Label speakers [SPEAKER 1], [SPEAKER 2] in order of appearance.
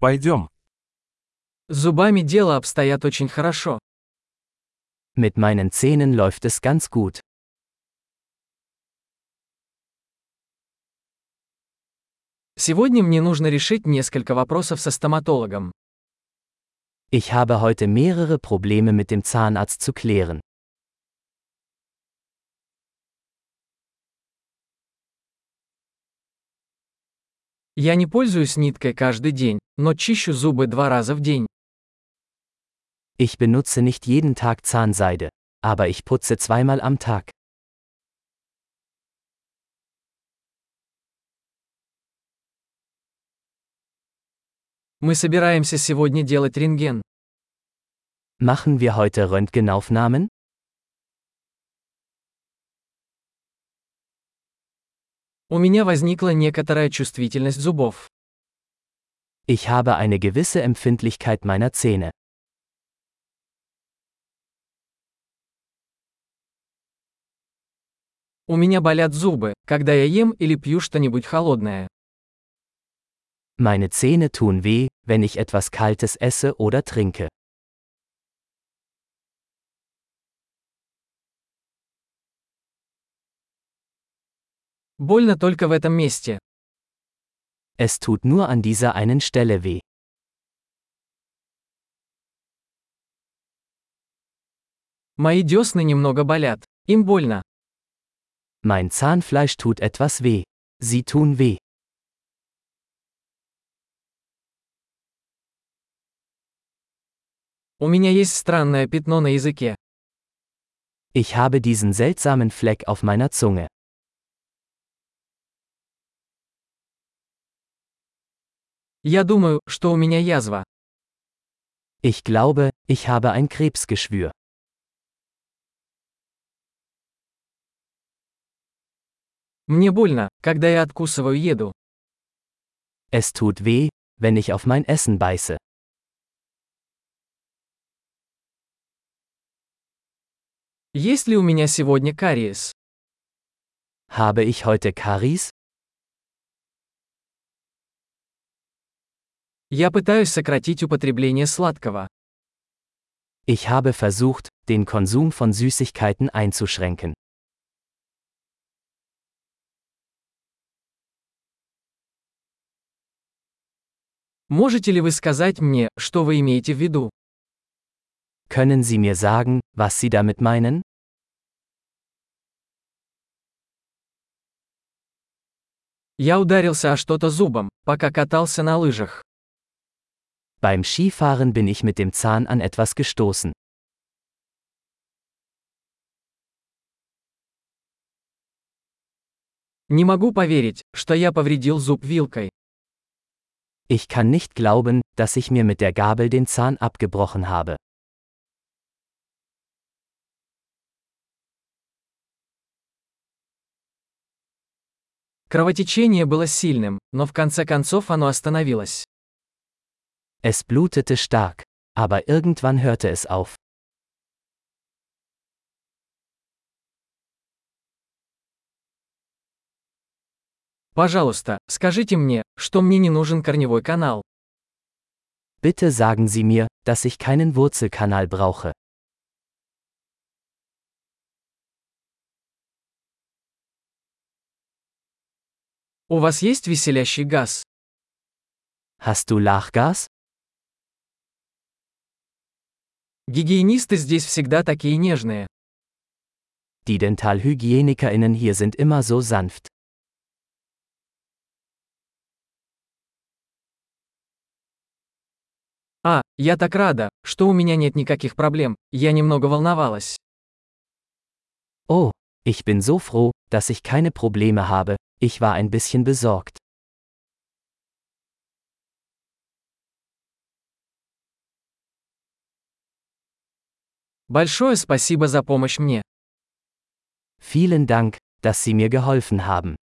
[SPEAKER 1] Пойдем.
[SPEAKER 2] Зубами дело обстоят очень хорошо.
[SPEAKER 3] Mit meinen Zähnen läuft es ganz gut.
[SPEAKER 2] Сегодня мне нужно решить несколько вопросов со стоматологом.
[SPEAKER 3] Ich habe heute mehrere Probleme mit dem Zahnarzt zu klären.
[SPEAKER 2] Я не пользуюсь ниткой каждый день, но чищу зубы два раза в день.
[SPEAKER 3] Ich benutze nicht jeden Tag Zahnseide, aber ich putze zweimal am Tag.
[SPEAKER 2] Мы собираемся сегодня делать рентген.
[SPEAKER 3] Machen wir heute Röntgenaufnahmen?
[SPEAKER 2] У меня возникла некоторая чувствительность зубов.
[SPEAKER 3] Ich habe eine gewisse Empfindlichkeit meiner Zähne.
[SPEAKER 2] У меня болят зубы, когда я ем или пью что-нибудь холодное.
[SPEAKER 3] Meine Zähne tun weh, wenn ich etwas Kaltes esse oder trinke.
[SPEAKER 2] Больно только в этом месте.
[SPEAKER 3] Es tut nur an dieser einen Stelle weh.
[SPEAKER 2] Мои десны немного болят. Им больно.
[SPEAKER 3] Mein Zahnfleisch tut etwas weh. Sie tun weh.
[SPEAKER 2] У меня есть странное пятно на языке.
[SPEAKER 3] Ich habe diesen seltsamen Fleck auf meiner Zunge.
[SPEAKER 2] Я думаю, что у меня язва.
[SPEAKER 3] Ich glaube, ich habe ein Krebsgeschwür.
[SPEAKER 2] Мне больно, когда я откусываю еду.
[SPEAKER 3] Es tut weh, wenn ich auf mein Essen beiße.
[SPEAKER 2] Есть ли у меня сегодня кариес?
[SPEAKER 3] Habe ich heute Karies?
[SPEAKER 2] Я пытаюсь сократить употребление сладкого.
[SPEAKER 3] Ich habe versucht, den Konsum von Süßigkeiten einzuschränken.
[SPEAKER 2] Можете ли вы сказать мне, что вы имеете в виду?
[SPEAKER 3] Können Sie mir sagen, was Sie damit meinen?
[SPEAKER 2] Я ударился о что-то зубом, пока катался на лыжах.
[SPEAKER 3] Beim Skifahren bin ich mit dem Zahn an etwas gestoßen.
[SPEAKER 2] Не могу поверить, что я повредил зуб вилкой.
[SPEAKER 3] Ich kann nicht glauben, dass ich mir mit der Gabel den Zahn abgebrochen habe.
[SPEAKER 2] Кровотечение было сильным, но в конце концов оно остановилось.
[SPEAKER 3] Es blutete stark, aber irgendwann hörte es auf.
[SPEAKER 2] Пожалуйста, скажите мне, что мне не нужен корневой канал.
[SPEAKER 3] Bitte sagen Sie mir, dass ich keinen Wurzelkanal brauche.
[SPEAKER 2] У вас есть веселящий газ?
[SPEAKER 3] Hast du Lachgas?
[SPEAKER 2] Гигиенисты здесь всегда такие нежные.
[SPEAKER 3] Die DentalhygienikerInnen hier sind immer so sanft.
[SPEAKER 2] А, я так рада, что у меня нет никаких проблем, я немного волновалась.
[SPEAKER 3] Oh, ich bin so froh, dass ich keine Probleme habe, ich war ein bisschen besorgt.
[SPEAKER 2] Большое спасибо за помощь мне.
[SPEAKER 3] Vielen Dank, dass Sie mir geholfen haben.